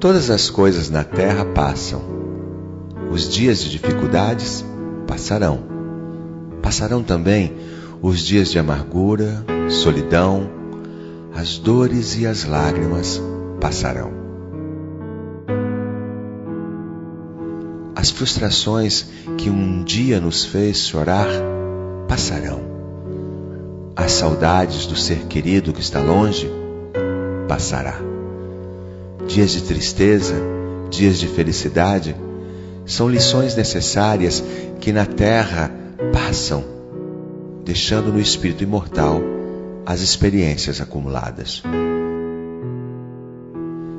Todas as coisas na terra passam. Os dias de dificuldades passarão. Passarão também os dias de amargura, solidão, as dores e as lágrimas passarão. As frustrações que um dia nos fez chorar passarão. As saudades do ser querido que está longe passará. Dias de tristeza, dias de felicidade, são lições necessárias que na terra passam, deixando no espírito imortal as experiências acumuladas.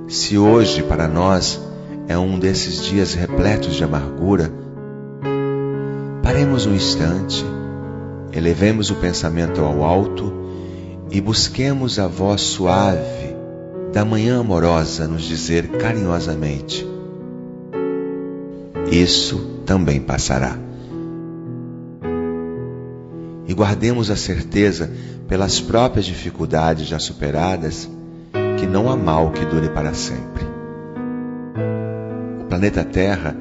Se hoje para nós é um desses dias repletos de amargura, paremos um instante, elevemos o pensamento ao alto e busquemos a voz suave da manhã amorosa nos dizer carinhosamente: Isso também passará. E guardemos a certeza, pelas próprias dificuldades já superadas, que não há mal que dure para sempre. O planeta Terra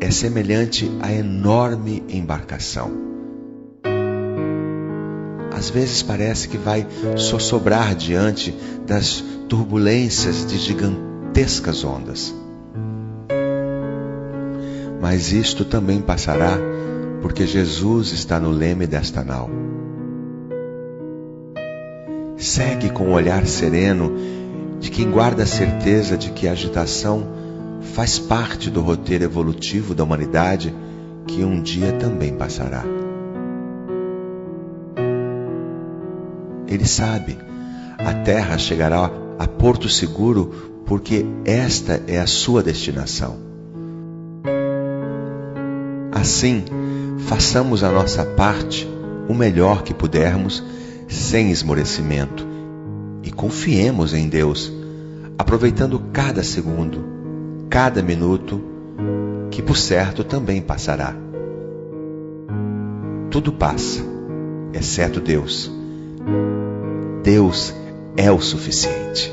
é semelhante à enorme embarcação às vezes parece que vai sossobrar diante das turbulências de gigantescas ondas. Mas isto também passará, porque Jesus está no leme desta nau. Segue com o olhar sereno de quem guarda a certeza de que a agitação faz parte do roteiro evolutivo da humanidade que um dia também passará. Ele sabe, a terra chegará a porto seguro porque esta é a sua destinação. Assim, façamos a nossa parte o melhor que pudermos, sem esmorecimento, e confiemos em Deus, aproveitando cada segundo, cada minuto, que por certo também passará. Tudo passa, exceto Deus. Deus é o suficiente.